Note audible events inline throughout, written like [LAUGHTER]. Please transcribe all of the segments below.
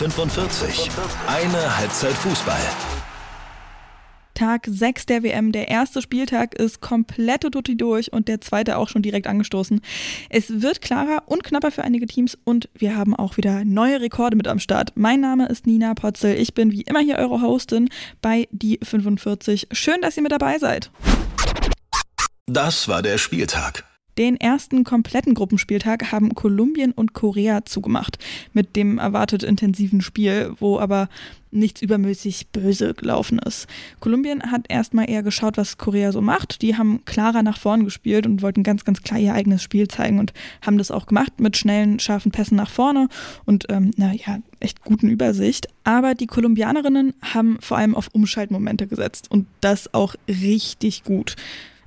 45. Eine Halbzeit Fußball. Tag 6 der WM. Der erste Spieltag ist komplett tutti durch und der zweite auch schon direkt angestoßen. Es wird klarer und knapper für einige Teams und wir haben auch wieder neue Rekorde mit am Start. Mein Name ist Nina Potzel. Ich bin wie immer hier eure Hostin bei Die 45. Schön, dass ihr mit dabei seid. Das war der Spieltag. Den ersten kompletten Gruppenspieltag haben Kolumbien und Korea zugemacht mit dem erwartet intensiven Spiel, wo aber nichts übermäßig böse gelaufen ist. Kolumbien hat erstmal eher geschaut, was Korea so macht. Die haben klarer nach vorn gespielt und wollten ganz, ganz klar ihr eigenes Spiel zeigen und haben das auch gemacht mit schnellen, scharfen Pässen nach vorne und, ähm, naja, echt guten Übersicht. Aber die Kolumbianerinnen haben vor allem auf Umschaltmomente gesetzt und das auch richtig gut.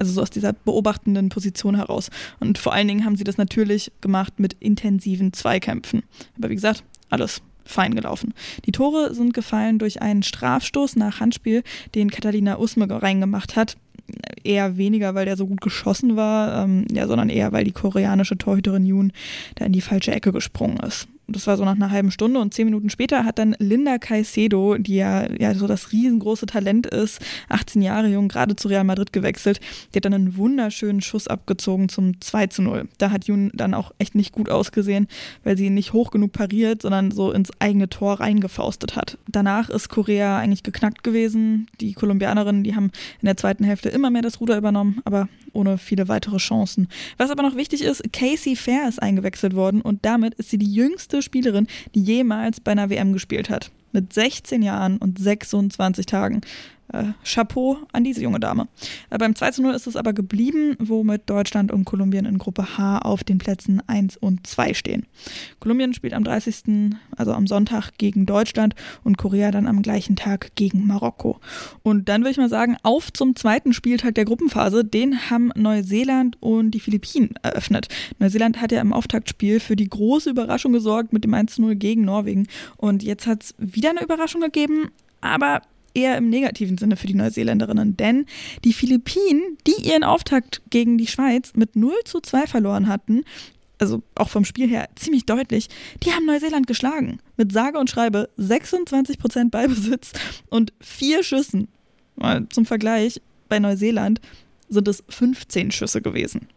Also so aus dieser beobachtenden Position heraus. Und vor allen Dingen haben sie das natürlich gemacht mit intensiven Zweikämpfen. Aber wie gesagt, alles fein gelaufen. Die Tore sind gefallen durch einen Strafstoß nach Handspiel, den Catalina Usme reingemacht hat. Eher weniger, weil der so gut geschossen war, ähm, ja, sondern eher, weil die koreanische Torhüterin Yoon da in die falsche Ecke gesprungen ist das war so nach einer halben Stunde und zehn Minuten später hat dann Linda Caicedo, die ja, ja so das riesengroße Talent ist, 18 Jahre jung, gerade zu Real Madrid gewechselt, die hat dann einen wunderschönen Schuss abgezogen zum 2 zu 0. Da hat Jun dann auch echt nicht gut ausgesehen, weil sie nicht hoch genug pariert, sondern so ins eigene Tor reingefaustet hat. Danach ist Korea eigentlich geknackt gewesen. Die Kolumbianerinnen, die haben in der zweiten Hälfte immer mehr das Ruder übernommen, aber ohne viele weitere Chancen. Was aber noch wichtig ist, Casey Fair ist eingewechselt worden und damit ist sie die jüngste Spielerin, die jemals bei einer WM gespielt hat. Mit 16 Jahren und 26 Tagen. Äh, Chapeau an diese junge Dame. Äh, beim 2 zu 0 ist es aber geblieben, womit Deutschland und Kolumbien in Gruppe H auf den Plätzen 1 und 2 stehen. Kolumbien spielt am 30., also am Sonntag gegen Deutschland und Korea dann am gleichen Tag gegen Marokko. Und dann würde ich mal sagen, auf zum zweiten Spieltag der Gruppenphase. Den haben Neuseeland und die Philippinen eröffnet. Neuseeland hat ja im Auftaktspiel für die große Überraschung gesorgt mit dem 1 zu 0 gegen Norwegen. Und jetzt hat es wieder eine Überraschung gegeben, aber eher im negativen Sinne für die Neuseeländerinnen, denn die Philippinen, die ihren Auftakt gegen die Schweiz mit 0 zu 2 verloren hatten, also auch vom Spiel her ziemlich deutlich, die haben Neuseeland geschlagen. Mit sage und schreibe 26% Ballbesitz und vier Schüssen. Mal zum Vergleich, bei Neuseeland sind es 15 Schüsse gewesen.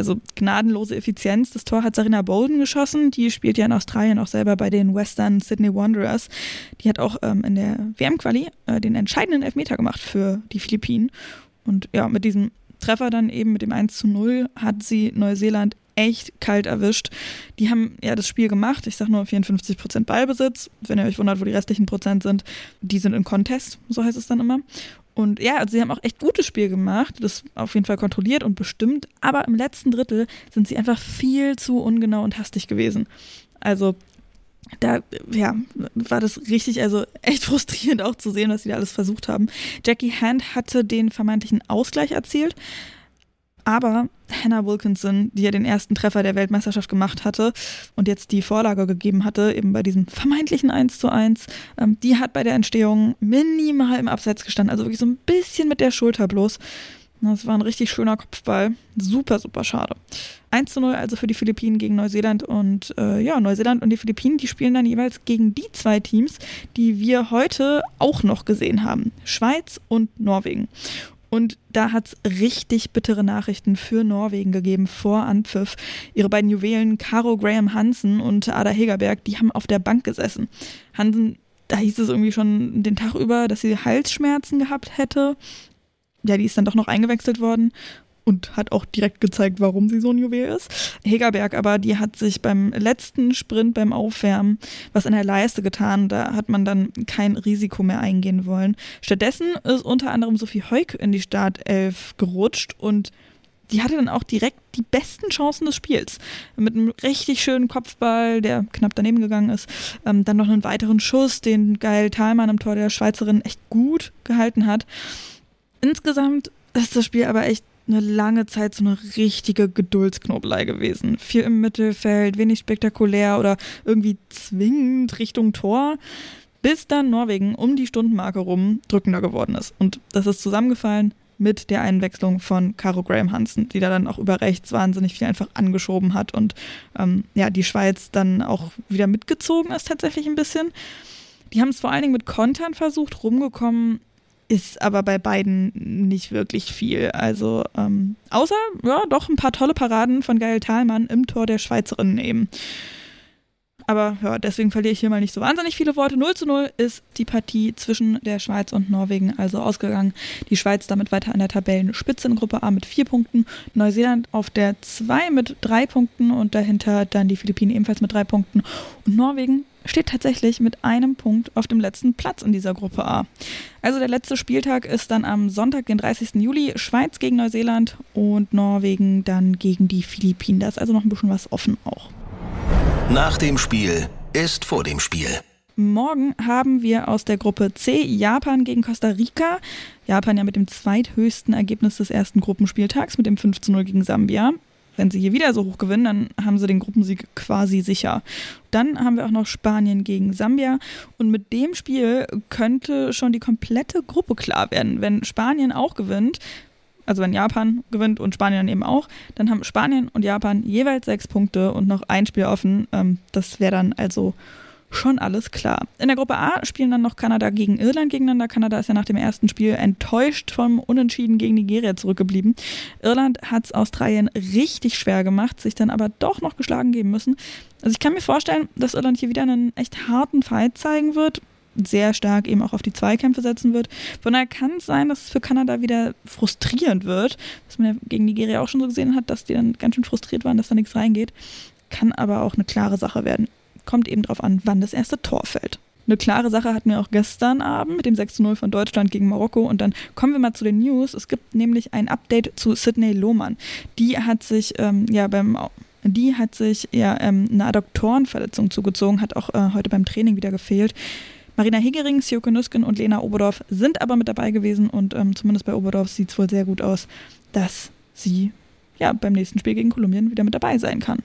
Also gnadenlose Effizienz. Das Tor hat Sarina Bolden geschossen. Die spielt ja in Australien auch selber bei den Western Sydney Wanderers. Die hat auch ähm, in der WM-Quali äh, den entscheidenden Elfmeter gemacht für die Philippinen. Und ja, mit diesem Treffer dann eben mit dem 1 zu 0 hat sie Neuseeland echt kalt erwischt. Die haben ja das Spiel gemacht. Ich sage nur 54% Ballbesitz. Wenn ihr euch wundert, wo die restlichen Prozent sind, die sind in Contest, so heißt es dann immer. Und ja, also sie haben auch echt gutes Spiel gemacht, das auf jeden Fall kontrolliert und bestimmt, aber im letzten Drittel sind sie einfach viel zu ungenau und hastig gewesen. Also da ja, war das richtig, also echt [LAUGHS] frustrierend auch zu sehen, was sie da alles versucht haben. Jackie Hand hatte den vermeintlichen Ausgleich erzielt, aber Hannah Wilkinson, die ja den ersten Treffer der Weltmeisterschaft gemacht hatte und jetzt die Vorlage gegeben hatte, eben bei diesem vermeintlichen 1 zu 1, ähm, die hat bei der Entstehung minimal im Abseits gestanden, also wirklich so ein bisschen mit der Schulter bloß. Das war ein richtig schöner Kopfball. Super, super schade. 1 zu 0 also für die Philippinen gegen Neuseeland und äh, ja, Neuseeland und die Philippinen, die spielen dann jeweils gegen die zwei Teams, die wir heute auch noch gesehen haben. Schweiz und Norwegen. Und da hat es richtig bittere Nachrichten für Norwegen gegeben vor Anpfiff. Ihre beiden Juwelen, Caro Graham Hansen und Ada Hegerberg, die haben auf der Bank gesessen. Hansen, da hieß es irgendwie schon den Tag über, dass sie Halsschmerzen gehabt hätte. Ja, die ist dann doch noch eingewechselt worden und hat auch direkt gezeigt, warum sie so ein Juwel ist. Hegerberg aber, die hat sich beim letzten Sprint, beim Aufwärmen, was in der Leiste getan. Da hat man dann kein Risiko mehr eingehen wollen. Stattdessen ist unter anderem Sophie Heuk in die Startelf gerutscht und die hatte dann auch direkt die besten Chancen des Spiels. Mit einem richtig schönen Kopfball, der knapp daneben gegangen ist. Ähm, dann noch einen weiteren Schuss, den Geil Thalmann am Tor der Schweizerin echt gut gehalten hat. Insgesamt ist das Spiel aber echt eine lange Zeit so eine richtige Geduldsknobelei gewesen. Viel im Mittelfeld, wenig spektakulär oder irgendwie zwingend Richtung Tor, bis dann Norwegen um die Stundenmarke rum drückender geworden ist. Und das ist zusammengefallen mit der Einwechslung von Caro Graham Hansen, die da dann auch über rechts wahnsinnig viel einfach angeschoben hat und ähm, ja, die Schweiz dann auch wieder mitgezogen ist tatsächlich ein bisschen. Die haben es vor allen Dingen mit Kontern versucht, rumgekommen ist aber bei beiden nicht wirklich viel. Also ähm, außer, ja, doch ein paar tolle Paraden von Geil Thalmann im Tor der Schweizerinnen eben. Aber ja, deswegen verliere ich hier mal nicht so wahnsinnig viele Worte. 0 zu 0 ist die Partie zwischen der Schweiz und Norwegen also ausgegangen. Die Schweiz damit weiter an der Tabellenspitze in Gruppe A mit vier Punkten. Neuseeland auf der 2 mit drei Punkten und dahinter dann die Philippinen ebenfalls mit drei Punkten. Und Norwegen steht tatsächlich mit einem Punkt auf dem letzten Platz in dieser Gruppe A. Also der letzte Spieltag ist dann am Sonntag, den 30. Juli, Schweiz gegen Neuseeland und Norwegen dann gegen die Philippinen. Da ist also noch ein bisschen was offen auch. Nach dem Spiel ist vor dem Spiel. Morgen haben wir aus der Gruppe C Japan gegen Costa Rica. Japan ja mit dem zweithöchsten Ergebnis des ersten Gruppenspieltags mit dem 5 zu 0 gegen Sambia. Wenn sie hier wieder so hoch gewinnen, dann haben sie den Gruppensieg quasi sicher. Dann haben wir auch noch Spanien gegen Sambia. Und mit dem Spiel könnte schon die komplette Gruppe klar werden. Wenn Spanien auch gewinnt, also wenn Japan gewinnt und Spanien dann eben auch, dann haben Spanien und Japan jeweils sechs Punkte und noch ein Spiel offen. Ähm, das wäre dann also schon alles klar. In der Gruppe A spielen dann noch Kanada gegen Irland gegeneinander. Kanada ist ja nach dem ersten Spiel enttäuscht vom Unentschieden gegen Nigeria zurückgeblieben. Irland hat es Australien richtig schwer gemacht, sich dann aber doch noch geschlagen geben müssen. Also ich kann mir vorstellen, dass Irland hier wieder einen echt harten Fight zeigen wird sehr stark eben auch auf die Zweikämpfe setzen wird. Von daher kann es sein, dass es für Kanada wieder frustrierend wird, was man ja gegen Nigeria auch schon so gesehen hat, dass die dann ganz schön frustriert waren, dass da nichts reingeht. Kann aber auch eine klare Sache werden. Kommt eben darauf an, wann das erste Tor fällt. Eine klare Sache hatten wir auch gestern Abend mit dem 6-0 von Deutschland gegen Marokko. Und dann kommen wir mal zu den News. Es gibt nämlich ein Update zu Sidney Lohmann. Die hat sich ähm, ja beim die hat sich ja ähm, eine Adduktorenverletzung zugezogen, hat auch äh, heute beim Training wieder gefehlt. Marina Hegering, Sjoke Nüsken und Lena Oberdorf sind aber mit dabei gewesen und ähm, zumindest bei Oberdorf sieht es wohl sehr gut aus, dass sie ja beim nächsten Spiel gegen Kolumbien wieder mit dabei sein kann.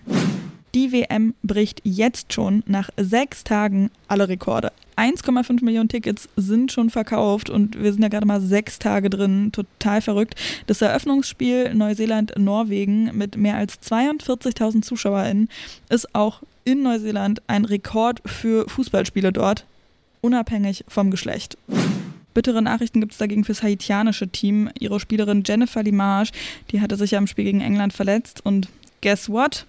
Die WM bricht jetzt schon nach sechs Tagen alle Rekorde. 1,5 Millionen Tickets sind schon verkauft und wir sind ja gerade mal sechs Tage drin. Total verrückt. Das Eröffnungsspiel Neuseeland-Norwegen mit mehr als 42.000 ZuschauerInnen ist auch in Neuseeland ein Rekord für Fußballspiele dort unabhängig vom Geschlecht. Bittere Nachrichten gibt es dagegen fürs haitianische Team. Ihre Spielerin Jennifer Limage, die hatte sich ja im Spiel gegen England verletzt und guess what?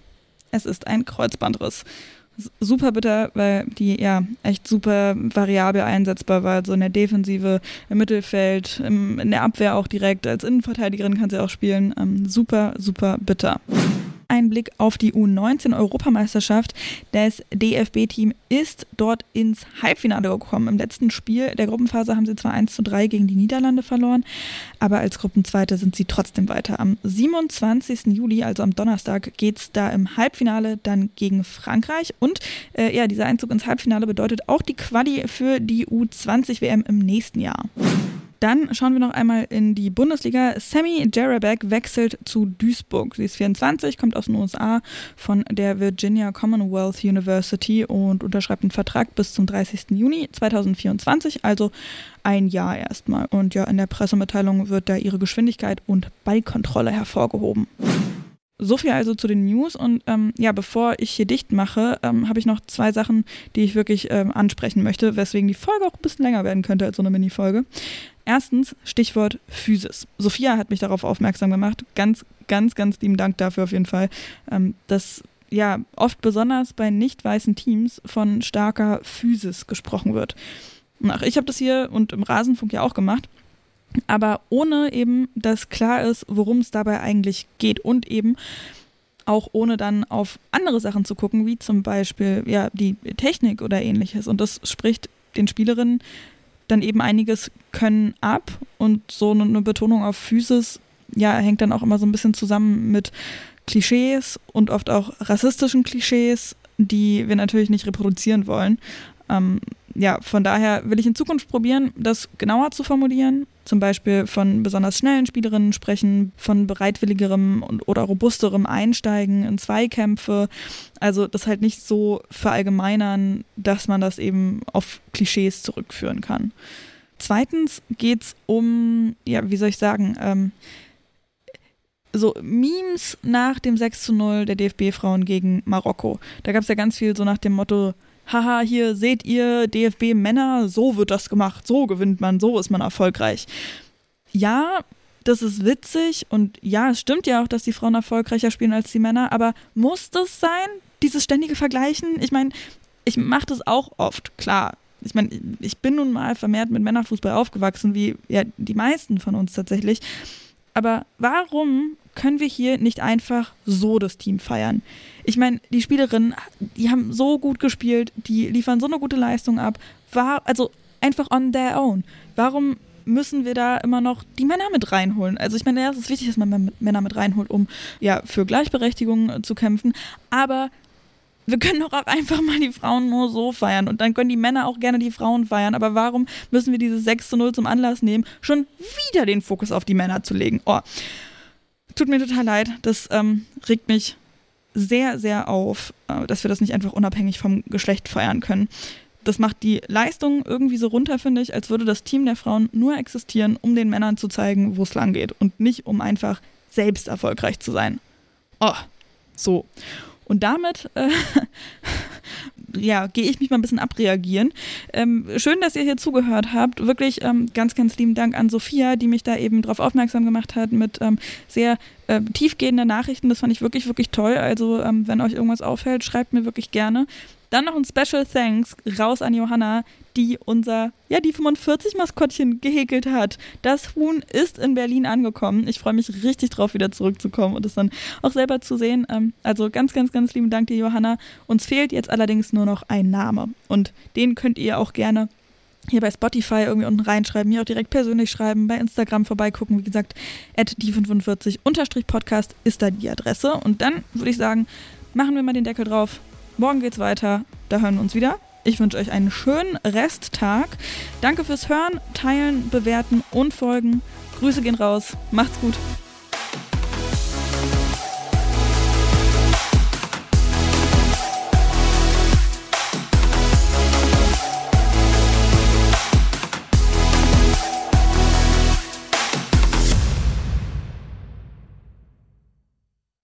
Es ist ein Kreuzbandriss. Super bitter, weil die ja echt super variabel einsetzbar war. Also in der Defensive, im Mittelfeld, im, in der Abwehr auch direkt. Als Innenverteidigerin kann sie auch spielen. Ähm, super, super bitter ein Blick auf die U19-Europameisterschaft. Das DFB-Team ist dort ins Halbfinale gekommen. Im letzten Spiel der Gruppenphase haben sie zwar 1 zu 3 gegen die Niederlande verloren, aber als Gruppenzweite sind sie trotzdem weiter. Am 27. Juli, also am Donnerstag, geht es da im Halbfinale dann gegen Frankreich. Und äh, ja, dieser Einzug ins Halbfinale bedeutet auch die Quali für die U20-WM im nächsten Jahr. Dann schauen wir noch einmal in die Bundesliga. Sammy Jarabek wechselt zu Duisburg. Sie ist 24, kommt aus den USA von der Virginia Commonwealth University und unterschreibt einen Vertrag bis zum 30. Juni 2024, also ein Jahr erstmal. Und ja, in der Pressemitteilung wird da ihre Geschwindigkeit und Ballkontrolle hervorgehoben. So viel also zu den News und ähm, ja, bevor ich hier dicht mache, ähm, habe ich noch zwei Sachen, die ich wirklich ähm, ansprechen möchte, weswegen die Folge auch ein bisschen länger werden könnte als so eine Mini-Folge. Erstens, Stichwort Physis. Sophia hat mich darauf aufmerksam gemacht. Ganz, ganz, ganz lieben Dank dafür auf jeden Fall. Ähm, dass ja oft besonders bei nicht weißen Teams von starker Physis gesprochen wird. Ach, ich habe das hier und im Rasenfunk ja auch gemacht aber ohne eben, dass klar ist, worum es dabei eigentlich geht und eben auch ohne dann auf andere Sachen zu gucken, wie zum Beispiel ja die Technik oder ähnliches. Und das spricht den Spielerinnen dann eben einiges können ab und so eine Betonung auf Physis ja hängt dann auch immer so ein bisschen zusammen mit Klischees und oft auch rassistischen Klischees, die wir natürlich nicht reproduzieren wollen. Ähm, ja, von daher will ich in Zukunft probieren, das genauer zu formulieren. Zum Beispiel von besonders schnellen Spielerinnen sprechen, von bereitwilligerem oder robusterem Einsteigen in Zweikämpfe. Also das halt nicht so verallgemeinern, dass man das eben auf Klischees zurückführen kann. Zweitens geht es um, ja, wie soll ich sagen, ähm, so Memes nach dem 6 zu 0 der DFB-Frauen gegen Marokko. Da gab es ja ganz viel so nach dem Motto, haha, hier seht ihr DFB-Männer, so wird das gemacht, so gewinnt man, so ist man erfolgreich. Ja, das ist witzig und ja, es stimmt ja auch, dass die Frauen erfolgreicher spielen als die Männer, aber muss das sein, dieses ständige Vergleichen? Ich meine, ich mache das auch oft, klar. Ich meine, ich bin nun mal vermehrt mit Männerfußball aufgewachsen, wie ja die meisten von uns tatsächlich. Aber warum können wir hier nicht einfach so das Team feiern? Ich meine, die Spielerinnen, die haben so gut gespielt, die liefern so eine gute Leistung ab. War, also einfach on their own. Warum müssen wir da immer noch die Männer mit reinholen? Also ich meine, ja, es ist wichtig, dass man Männer mit reinholt, um ja für Gleichberechtigung zu kämpfen. Aber wir können doch auch einfach mal die Frauen nur so feiern und dann können die Männer auch gerne die Frauen feiern. Aber warum müssen wir dieses 6 zu 0 zum Anlass nehmen, schon wieder den Fokus auf die Männer zu legen? Oh, tut mir total leid. Das ähm, regt mich sehr, sehr auf, äh, dass wir das nicht einfach unabhängig vom Geschlecht feiern können. Das macht die Leistung irgendwie so runter, finde ich, als würde das Team der Frauen nur existieren, um den Männern zu zeigen, wo es lang geht und nicht um einfach selbst erfolgreich zu sein. Oh, so. Und damit äh, [LAUGHS] ja, gehe ich mich mal ein bisschen abreagieren. Ähm, schön, dass ihr hier zugehört habt. Wirklich ähm, ganz, ganz lieben Dank an Sophia, die mich da eben darauf aufmerksam gemacht hat mit ähm, sehr äh, tiefgehenden Nachrichten. Das fand ich wirklich, wirklich toll. Also, ähm, wenn euch irgendwas auffällt, schreibt mir wirklich gerne. Dann noch ein Special Thanks raus an Johanna, die unser, ja, die 45-Maskottchen gehäkelt hat. Das Huhn ist in Berlin angekommen. Ich freue mich richtig drauf, wieder zurückzukommen und es dann auch selber zu sehen. Ähm, also ganz, ganz, ganz lieben Dank dir, Johanna. Uns fehlt jetzt allerdings nur noch ein Name. Und den könnt ihr auch gerne hier bei Spotify irgendwie unten reinschreiben, mir auch direkt persönlich schreiben, bei Instagram vorbeigucken. Wie gesagt, at die45-podcast ist da die Adresse. Und dann würde ich sagen, machen wir mal den Deckel drauf. Morgen geht's weiter. Da hören wir uns wieder. Ich wünsche euch einen schönen Resttag. Danke fürs Hören, Teilen, Bewerten und Folgen. Grüße gehen raus. Macht's gut.